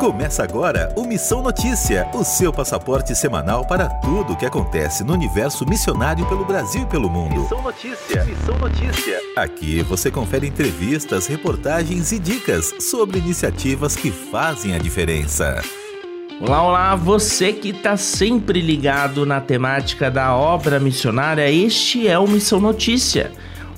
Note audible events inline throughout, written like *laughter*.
Começa agora o Missão Notícia, o seu passaporte semanal para tudo o que acontece no universo missionário pelo Brasil e pelo mundo. Missão Notícia, Missão Notícia. Aqui você confere entrevistas, reportagens e dicas sobre iniciativas que fazem a diferença. Olá, olá, você que está sempre ligado na temática da obra missionária, este é o Missão Notícia,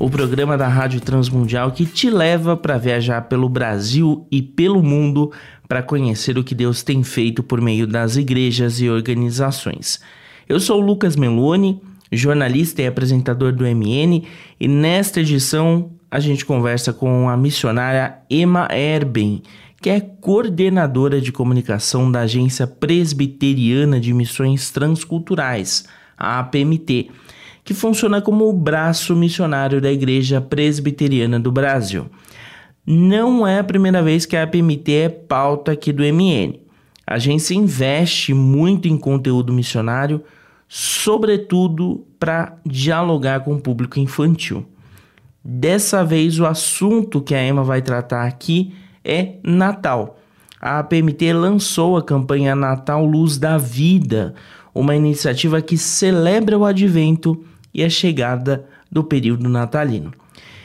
o programa da Rádio Transmundial que te leva para viajar pelo Brasil e pelo mundo para conhecer o que Deus tem feito por meio das igrejas e organizações. Eu sou o Lucas Meloni, jornalista e apresentador do MN, e nesta edição a gente conversa com a missionária Emma Erben, que é coordenadora de comunicação da Agência Presbiteriana de Missões Transculturais, a APMT, que funciona como o braço missionário da Igreja Presbiteriana do Brasil. Não é a primeira vez que a APMT é pauta aqui do MN. A agência investe muito em conteúdo missionário, sobretudo para dialogar com o público infantil. Dessa vez, o assunto que a Emma vai tratar aqui é Natal. A APMT lançou a campanha Natal Luz da Vida, uma iniciativa que celebra o advento e a chegada do período natalino.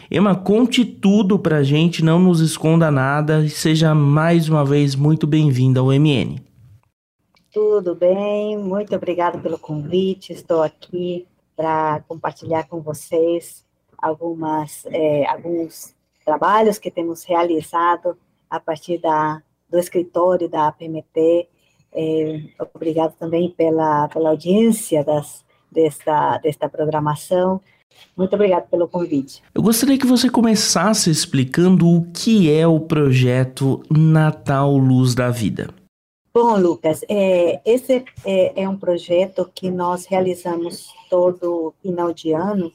Emma, conte tudo pra gente, não nos esconda nada e seja mais uma vez muito bem-vinda ao MN. Tudo bem, muito obrigada pelo convite. Estou aqui para compartilhar com vocês algumas, é, alguns trabalhos que temos realizado a partir da, do escritório da APMT. É, obrigado também pela, pela audiência das, desta, desta programação. Muito obrigada pelo convite. Eu gostaria que você começasse explicando o que é o projeto Natal Luz da Vida. Bom, Lucas, é, esse é, é, um projeto que nós realizamos todo final de ano,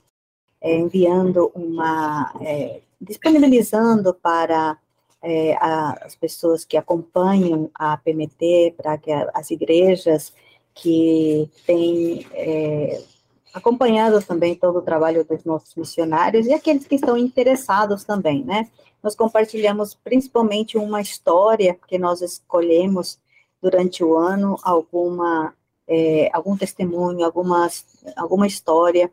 é, enviando uma, é, disponibilizando para é, as pessoas que acompanham a PMT, para que as igrejas que têm é, acompanhando também todo o trabalho dos nossos missionários e aqueles que estão interessados também, né? Nós compartilhamos principalmente uma história, porque nós escolhemos durante o ano alguma, é, algum testemunho, algumas, alguma história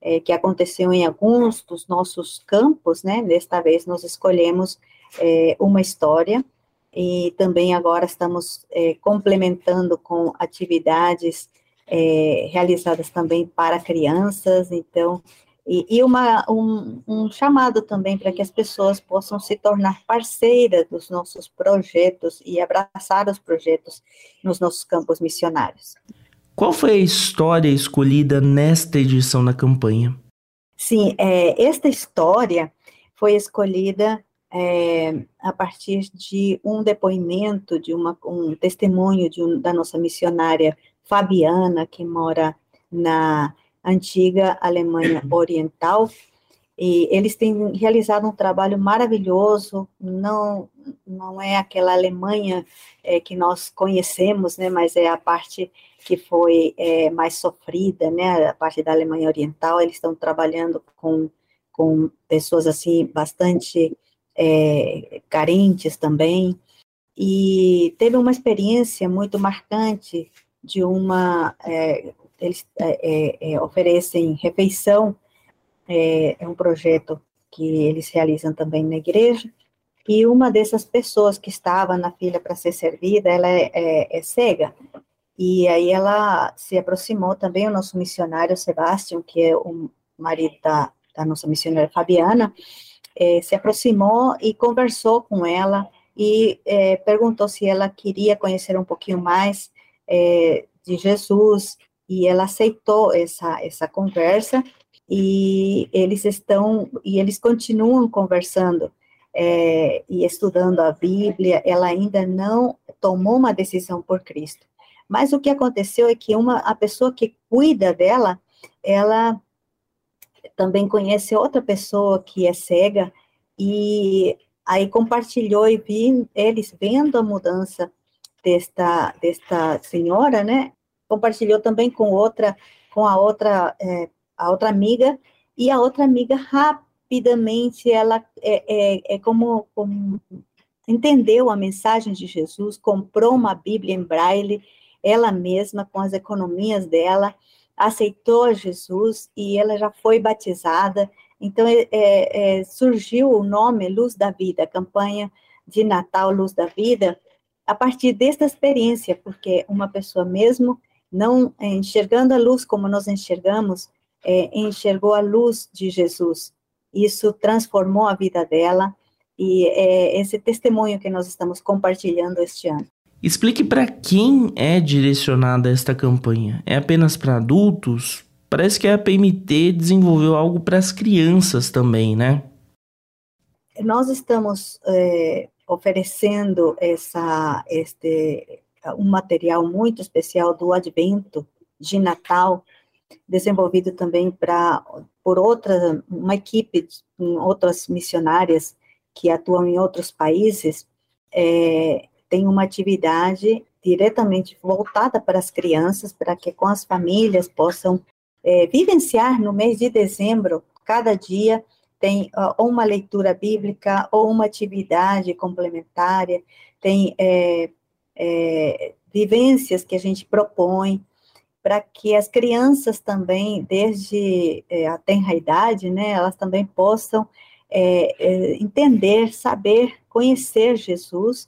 é, que aconteceu em alguns dos nossos campos, né? Desta vez nós escolhemos é, uma história e também agora estamos é, complementando com atividades é, realizadas também para crianças, então, e, e uma, um, um, chamado também para que as pessoas possam se tornar parceiras dos nossos projetos e abraçar os projetos nos nossos campos missionários. Qual foi a história escolhida nesta edição da campanha? Sim, é, esta história foi escolhida é, a partir de um depoimento, de uma, um testemunho de um, da nossa missionária Fabiana, que mora na antiga Alemanha Oriental, e eles têm realizado um trabalho maravilhoso, não, não é aquela Alemanha é, que nós conhecemos, né, mas é a parte que foi é, mais sofrida, né, a parte da Alemanha Oriental, eles estão trabalhando com, com pessoas, assim, bastante é, carentes também, e teve uma experiência muito marcante de uma. É, eles é, é, é oferecem refeição, é, é, um projeto que eles realizam também na igreja, e uma dessas pessoas que estava na fila para ser servida, ela é, cega, e aí ela se aproximou também, o nosso missionário Sebastião, que é o marido da, da nossa missionária Fabiana, se aproximou e conversou com ela, e perguntou se ela queria conhecer um pouquinho mais é, de Jesus, e ela aceitou essa, essa conversa, e eles estão, e eles continuam conversando é, e estudando a Bíblia, ela ainda não tomou uma decisão por Cristo. Mas o que aconteceu é que uma, a pessoa que cuida dela, ela também conhece outra pessoa que é cega, e aí compartilhou e vi, eles vendo a mudança desta, desta senhora, né? Compartilhou também com outra, com a outra, é, a outra amiga, e a outra amiga rapidamente, ela é, é, é como, como entendeu a mensagem de Jesus, comprou uma Bíblia em braille, ela mesma, com as economias dela, aceitou Jesus e ela já foi batizada. Então, é, é, é, surgiu o nome Luz da Vida, campanha de Natal Luz da Vida, a partir desta experiência, porque uma pessoa mesmo não enxergando a luz como nós enxergamos, é, enxergou a luz de Jesus. Isso transformou a vida dela e é esse testemunho que nós estamos compartilhando este ano. Explique para quem é direcionada esta campanha. É apenas para adultos? Parece que a PMT desenvolveu algo para as crianças também, né? Nós estamos é, oferecendo essa, este, um material muito especial do Advento de Natal, desenvolvido também para por outra uma equipe, outras missionárias que atuam em outros países, é, tem uma atividade diretamente voltada para as crianças, para que com as famílias possam é, vivenciar no mês de dezembro, cada dia tem uh, ou uma leitura bíblica ou uma atividade complementária, tem é, é, vivências que a gente propõe para que as crianças também, desde é, a tenra idade, né, elas também possam é, é, entender, saber, conhecer Jesus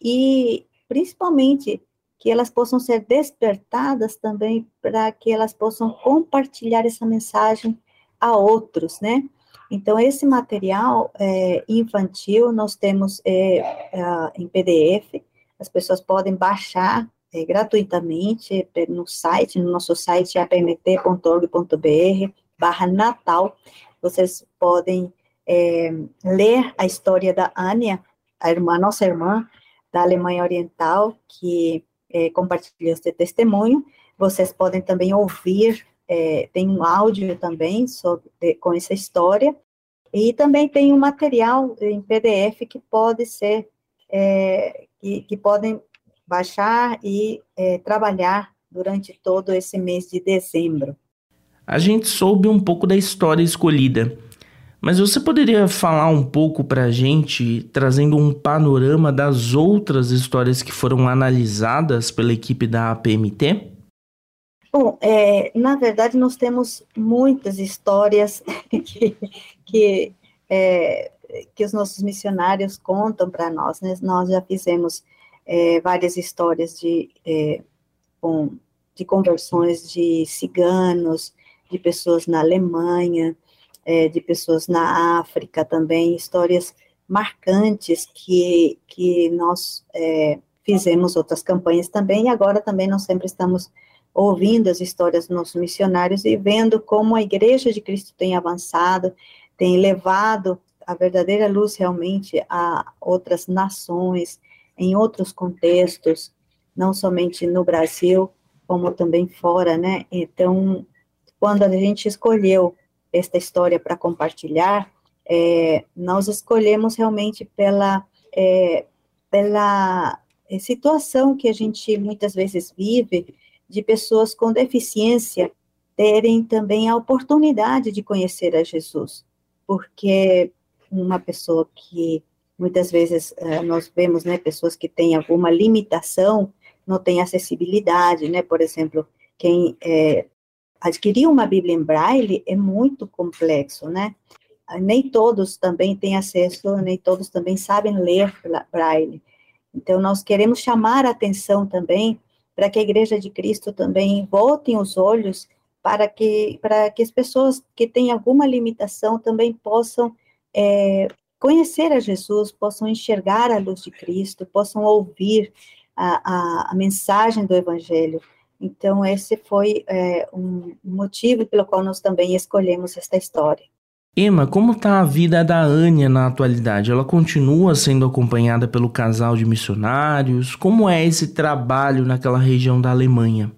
e, principalmente, que elas possam ser despertadas também para que elas possam compartilhar essa mensagem a outros, né? Então, esse material é, infantil nós temos é, é, em PDF, as pessoas podem baixar é, gratuitamente no site, no nosso site apmt.org.br barra Natal, vocês podem é, ler a história da Ania, a irmã, nossa irmã da Alemanha Oriental, que é, compartilhou esse testemunho. Vocês podem também ouvir, é, tem um áudio também sobre, com essa história, e também tem um material em PDF que pode ser, é, que, que podem baixar e é, trabalhar durante todo esse mês de dezembro. A gente soube um pouco da história escolhida. Mas você poderia falar um pouco para a gente, trazendo um panorama das outras histórias que foram analisadas pela equipe da APMT? Bom, é, na verdade, nós temos muitas histórias *laughs* que, que, é, que os nossos missionários contam para nós. Né? Nós já fizemos é, várias histórias de, é, de conversões de ciganos, de pessoas na Alemanha, é, de pessoas na África também, histórias marcantes que, que nós é, fizemos outras campanhas também, e agora também nós sempre estamos ouvindo as histórias dos nossos missionários e vendo como a Igreja de Cristo tem avançado, tem levado a verdadeira luz realmente a outras nações, em outros contextos, não somente no Brasil, como também fora, né? Então, quando a gente escolheu esta história para compartilhar, é, nós escolhemos realmente pela, é, pela situação que a gente muitas vezes vive de pessoas com deficiência terem também a oportunidade de conhecer a Jesus, porque uma pessoa que muitas vezes é, nós vemos, né, pessoas que têm alguma limitação, não têm acessibilidade, né, por exemplo, quem é, adquirir uma Bíblia em Braille é muito complexo, né? Nem todos também têm acesso, nem todos também sabem ler Braille. Então, nós queremos chamar a atenção também para que a Igreja de Cristo também voltem os olhos para que, para que as pessoas que têm alguma limitação também possam é, conhecer a Jesus, possam enxergar a luz de Cristo, possam ouvir a, a, a mensagem do Evangelho. Então, esse foi é, um motivo pelo qual nós também escolhemos esta história. Emma, como está a vida da Ania na atualidade? Ela continua sendo acompanhada pelo casal de missionários? Como é esse trabalho naquela região da Alemanha?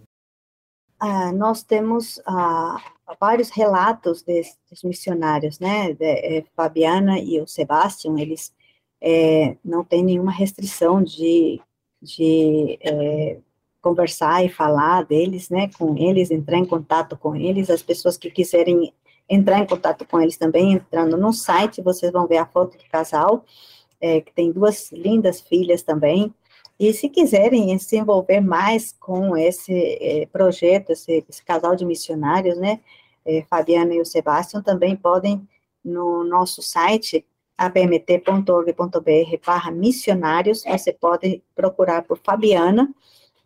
Ah, nós temos ah, vários relatos desses missionários, né? De, é, Fabiana e o Sebastião, eles é, não têm nenhuma restrição de, de é, conversar e falar deles, né, com eles, entrar em contato com eles, as pessoas que quiserem entrar em contato com eles também, entrando no site, vocês vão ver a foto do casal, é, que tem duas lindas filhas também. E se quiserem se envolver mais com esse é, projeto, esse, esse, casal de missionários, né, é, Fabiana e o Sebastião, também podem, no nosso site, apmt.org.br barra missionários, você pode procurar por Fabiana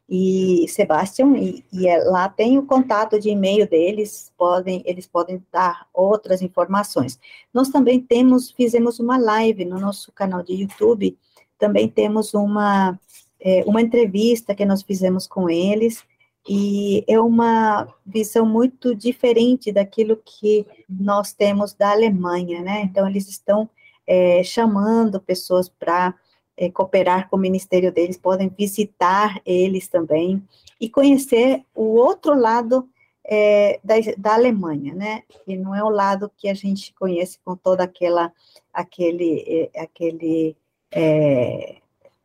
e Sebastião, e, e é, lá tem o contato de e-mail deles, podem, eles podem dar outras informações. Nós também temos, fizemos uma live no nosso canal de YouTube, também temos uma, é, uma entrevista que nós fizemos com eles, e é uma visão muito diferente daquilo que nós temos da Alemanha, né? Então, eles estão é, chamando pessoas para é, cooperar com o ministério deles, podem visitar eles também e conhecer o outro lado é, da, da, Alemanha, né? Que não é o lado que a gente conhece com toda aquela, aquele, é, aquele, é,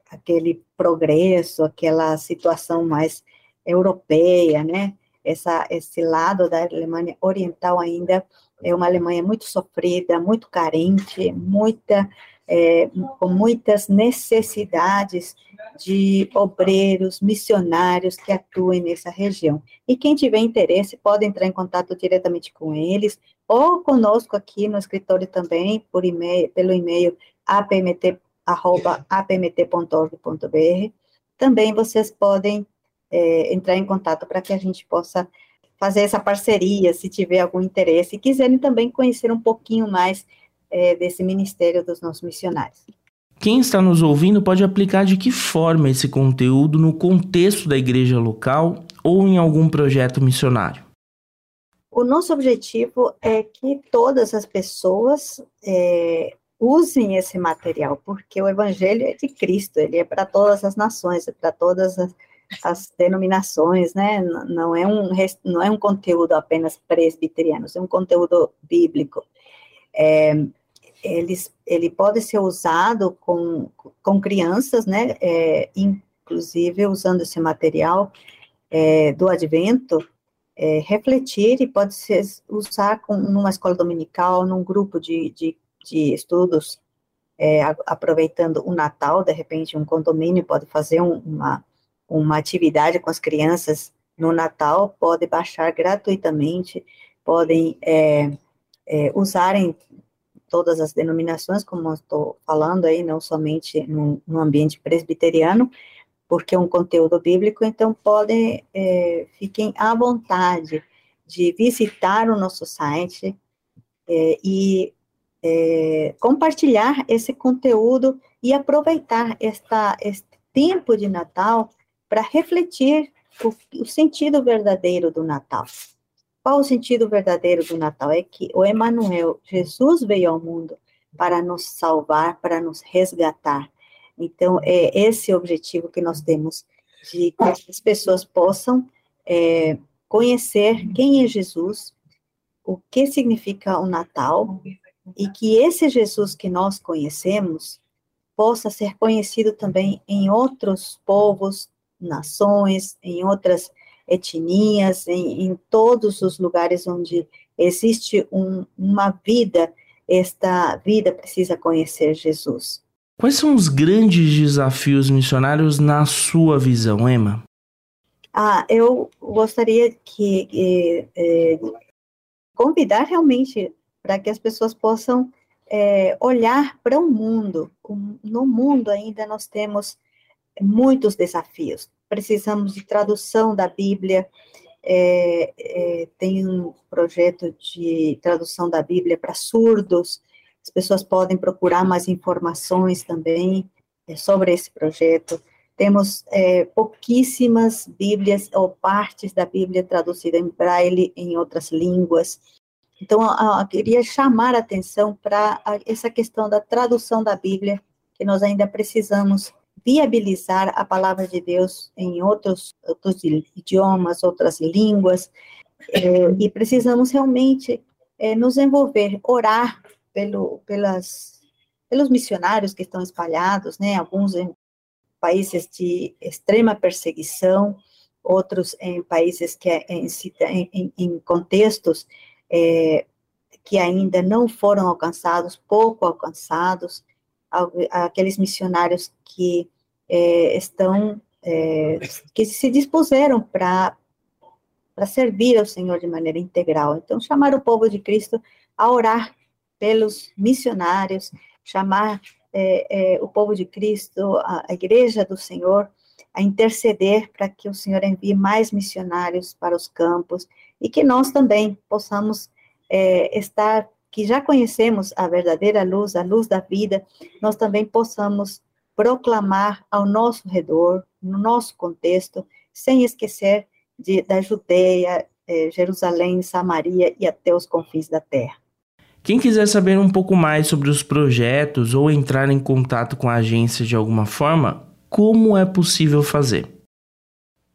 aquele progresso, aquela situação mais europeia, né? Essa, esse lado da Alemanha Oriental ainda é uma Alemanha muito sofrida, muito carente, muita, é, com muitas necessidades de obreiros, missionários que atuem nessa região. E quem tiver interesse pode entrar em contato diretamente com eles ou conosco aqui no escritório também por e-mail, pelo e-mail apmt@apmt.org.br. Também vocês podem é, entrar em contato para que a gente possa fazer essa parceria, se tiver algum interesse, e quiserem também conhecer um pouquinho mais é, desse ministério dos nossos missionários. Quem está nos ouvindo pode aplicar de que forma esse conteúdo no contexto da igreja local ou em algum projeto missionário? O nosso objetivo é que todas as pessoas é, usem esse material, porque o Evangelho é de Cristo, ele é para todas as nações, é para todas as as denominações, né? Não é um não é um conteúdo apenas presbiteriano, é um conteúdo bíblico. É, eles, ele pode ser usado com, com crianças, né? É, inclusive usando esse material é, do Advento, é, refletir e pode ser usar com, numa escola dominical, num grupo de, de, de estudos, é, aproveitando o Natal, de repente um condomínio pode fazer um, uma uma atividade com as crianças no Natal, pode baixar gratuitamente, podem é, é, usarem todas as denominações, como estou falando aí, não somente no, no, ambiente presbiteriano, porque é um conteúdo bíblico, então podem, é, fiquem à vontade de visitar o nosso site é, e é, compartilhar esse conteúdo e aproveitar esta, este tempo de Natal para refletir o, o, sentido verdadeiro do Natal. Qual o sentido verdadeiro do Natal? É que o Emanuel, Jesus veio ao mundo para nos salvar, para nos resgatar. Então, é esse objetivo que nós temos, de que as pessoas possam é, conhecer quem é Jesus, o que significa o Natal, e que esse Jesus que nós conhecemos possa ser conhecido também em outros povos, nações, em outras etnias, em, em todos os lugares onde existe um, uma vida, esta vida precisa conhecer Jesus. Quais são os grandes desafios missionários na sua visão, Emma? Ah, eu gostaria que, que é, convidar realmente para que as pessoas possam é, olhar para o mundo. No mundo ainda nós temos muitos desafios. Precisamos de tradução da Bíblia, é, é, tem um projeto de tradução da Bíblia para surdos, as pessoas podem procurar mais informações também é, sobre esse projeto. Temos é, pouquíssimas Bíblias ou partes da Bíblia traduzida em braille em outras línguas. Então, eu, queria chamar a atenção para essa questão da tradução da Bíblia, que nós ainda precisamos viabilizar a palavra de Deus em outros, outros idiomas, outras línguas, é, e precisamos realmente é, nos envolver, orar pelo, pelas, pelos missionários que estão espalhados, né, alguns em países de extrema perseguição, outros em países que em, em, em contextos é, que ainda não foram alcançados, pouco alcançados, aqueles missionários que é, estão, é, que se dispuseram para servir ao Senhor de maneira integral. Então, chamar o povo de Cristo a orar pelos missionários, chamar é, é, o povo de Cristo, a, a igreja do Senhor, a interceder para que o Senhor envie mais missionários para os campos e que nós também possamos é, estar, que já conhecemos a verdadeira luz, a luz da vida, nós também possamos proclamar ao nosso redor, no nosso contexto, sem esquecer de, da Judeia, é, Jerusalém, Samaria e até os confins da terra. Quem quiser saber um pouco mais sobre os projetos ou entrar em contato com a agência de alguma forma, como é possível fazer?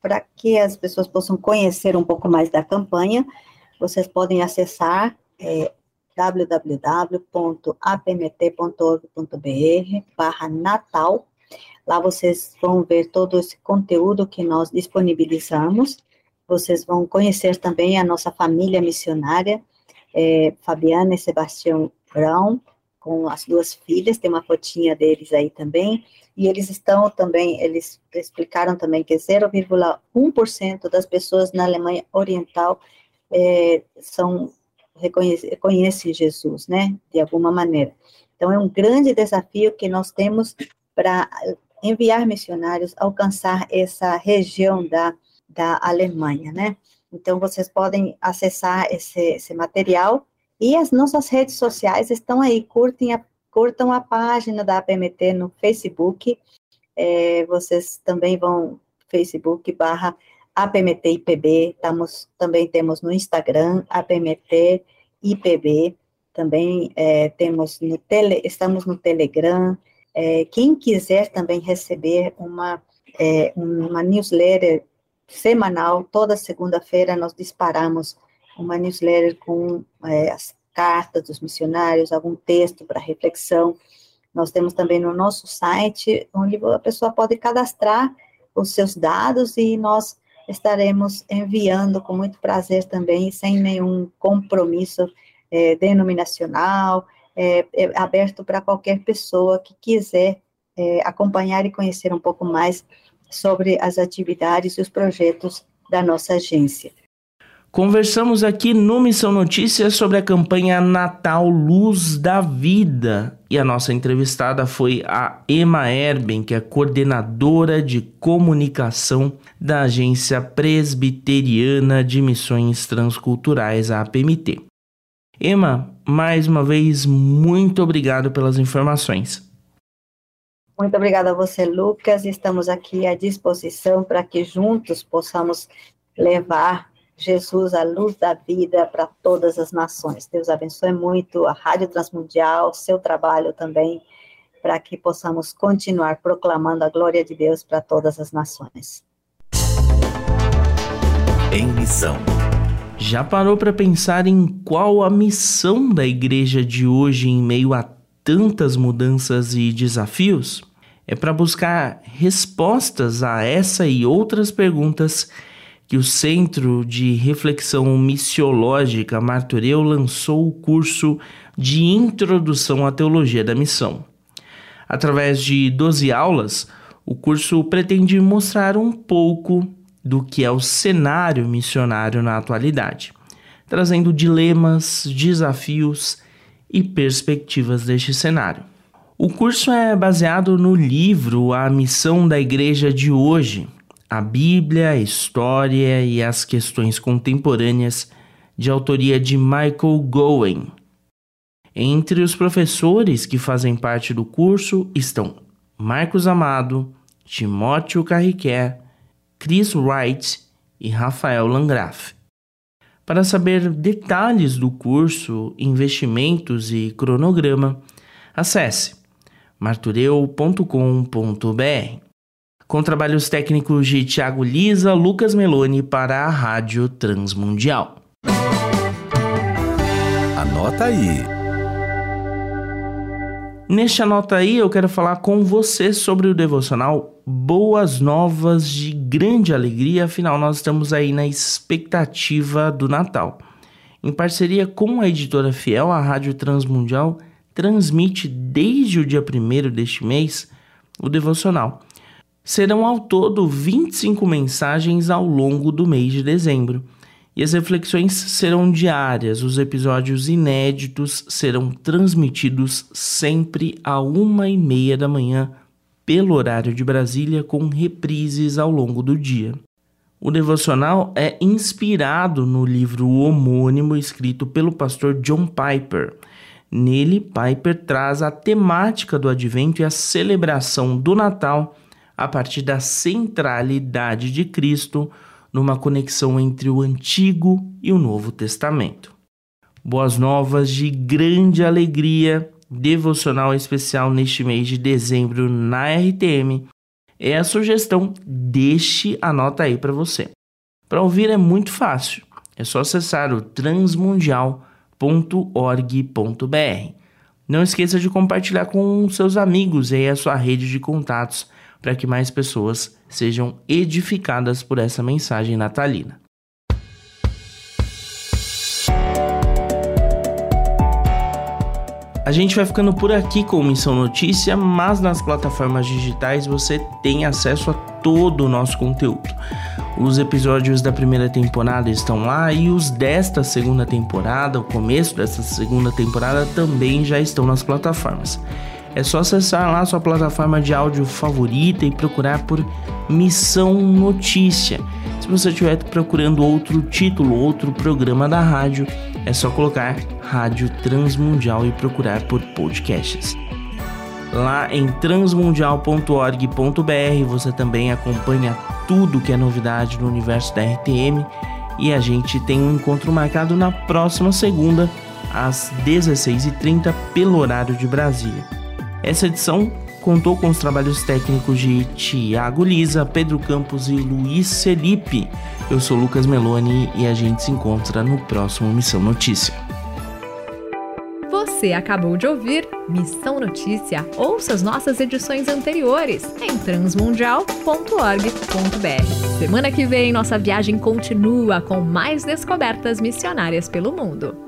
Para que as pessoas possam conhecer um pouco mais da campanha, vocês podem acessar é, www.apmt.org.br barra Natal. Lá vocês vão ver todo esse conteúdo que nós disponibilizamos. Vocês vão conhecer também a nossa família missionária, é, Fabiana e Sebastião Brown, com as duas filhas, tem uma fotinha deles aí também, e eles estão também, eles explicaram também que 0,1% das pessoas na Alemanha Oriental é, são reconhece, reconhece Jesus, né, de alguma maneira. Então, é um grande desafio que nós temos para enviar missionários, alcançar essa região da, da Alemanha, né. Então, vocês podem acessar esse, esse material e as nossas redes sociais estão aí, curtem a, curtam a página da APMT no Facebook, é, vocês também vão Facebook barra APMT IPB, estamos, também temos no Instagram, APMT IPB, também é, temos no tele, estamos no Telegram, é, quem quiser também receber uma, é, uma newsletter semanal, toda segunda-feira nós disparamos uma newsletter com é, as cartas dos missionários, algum texto para reflexão. Nós temos também no nosso site, onde a pessoa pode cadastrar os seus dados e nós estaremos enviando com muito prazer também, sem nenhum compromisso é, denominacional, é, é aberto para qualquer pessoa que quiser é, acompanhar e conhecer um pouco mais sobre as atividades e os projetos da nossa agência. Conversamos aqui no Missão Notícias sobre a campanha Natal Luz da Vida. E a nossa entrevistada foi a Emma Erben, que é coordenadora de comunicação da Agência Presbiteriana de Missões Transculturais, a APMT. Emma, mais uma vez, muito obrigado pelas informações. Muito obrigada a você, Lucas. Estamos aqui à disposição para que juntos possamos levar Jesus, a luz da vida para todas as nações. Deus abençoe muito a Rádio Transmundial, seu trabalho também, para que possamos continuar proclamando a glória de Deus para todas as nações. Em missão. Já parou para pensar em qual a missão da igreja de hoje em meio a tantas mudanças e desafios? É para buscar respostas a essa e outras perguntas que o Centro de Reflexão Missiológica Martureu lançou o curso de Introdução à Teologia da Missão. Através de 12 aulas, o curso pretende mostrar um pouco do que é o cenário missionário na atualidade, trazendo dilemas, desafios e perspectivas deste cenário. O curso é baseado no livro A Missão da Igreja de Hoje, a Bíblia, a História e as Questões Contemporâneas, de autoria de Michael Gowen. Entre os professores que fazem parte do curso estão Marcos Amado, Timóteo Carriquer, Chris Wright e Rafael Langraf. Para saber detalhes do curso, investimentos e cronograma, acesse martureu.com.br com trabalhos técnicos de Tiago Lisa, Lucas Meloni para a Rádio Transmundial. Anota aí. Neste Anota aí, eu quero falar com você sobre o devocional Boas Novas de Grande Alegria, afinal, nós estamos aí na expectativa do Natal. Em parceria com a editora Fiel, a Rádio Transmundial transmite desde o dia 1 deste mês o devocional. Serão ao todo 25 mensagens ao longo do mês de dezembro. E as reflexões serão diárias, os episódios inéditos serão transmitidos sempre a uma e meia da manhã, pelo horário de Brasília, com reprises ao longo do dia. O devocional é inspirado no livro homônimo escrito pelo pastor John Piper. Nele, Piper traz a temática do advento e a celebração do Natal a partir da centralidade de Cristo numa conexão entre o Antigo e o Novo Testamento. Boas novas de grande alegria, devocional especial neste mês de dezembro na RTM é a sugestão Deixe a nota aí para você. Para ouvir é muito fácil, é só acessar o transmundial.org.br. Não esqueça de compartilhar com seus amigos e a sua rede de contatos para que mais pessoas sejam edificadas por essa mensagem natalina. A gente vai ficando por aqui com Missão Notícia, mas nas plataformas digitais você tem acesso a todo o nosso conteúdo. Os episódios da primeira temporada estão lá e os desta segunda temporada, o começo dessa segunda temporada, também já estão nas plataformas. É só acessar lá sua plataforma de áudio favorita e procurar por Missão Notícia. Se você estiver procurando outro título, outro programa da rádio, é só colocar Rádio Transmundial e procurar por podcasts. Lá em transmundial.org.br você também acompanha tudo que é novidade no universo da RTM e a gente tem um encontro marcado na próxima segunda às 16h30 pelo horário de Brasília. Essa edição contou com os trabalhos técnicos de Tiago Lisa, Pedro Campos e Luiz Felipe. Eu sou Lucas Meloni e a gente se encontra no próximo Missão Notícia. Você acabou de ouvir Missão Notícia. Ouça as nossas edições anteriores em transmundial.org.br. Semana que vem, nossa viagem continua com mais descobertas missionárias pelo mundo.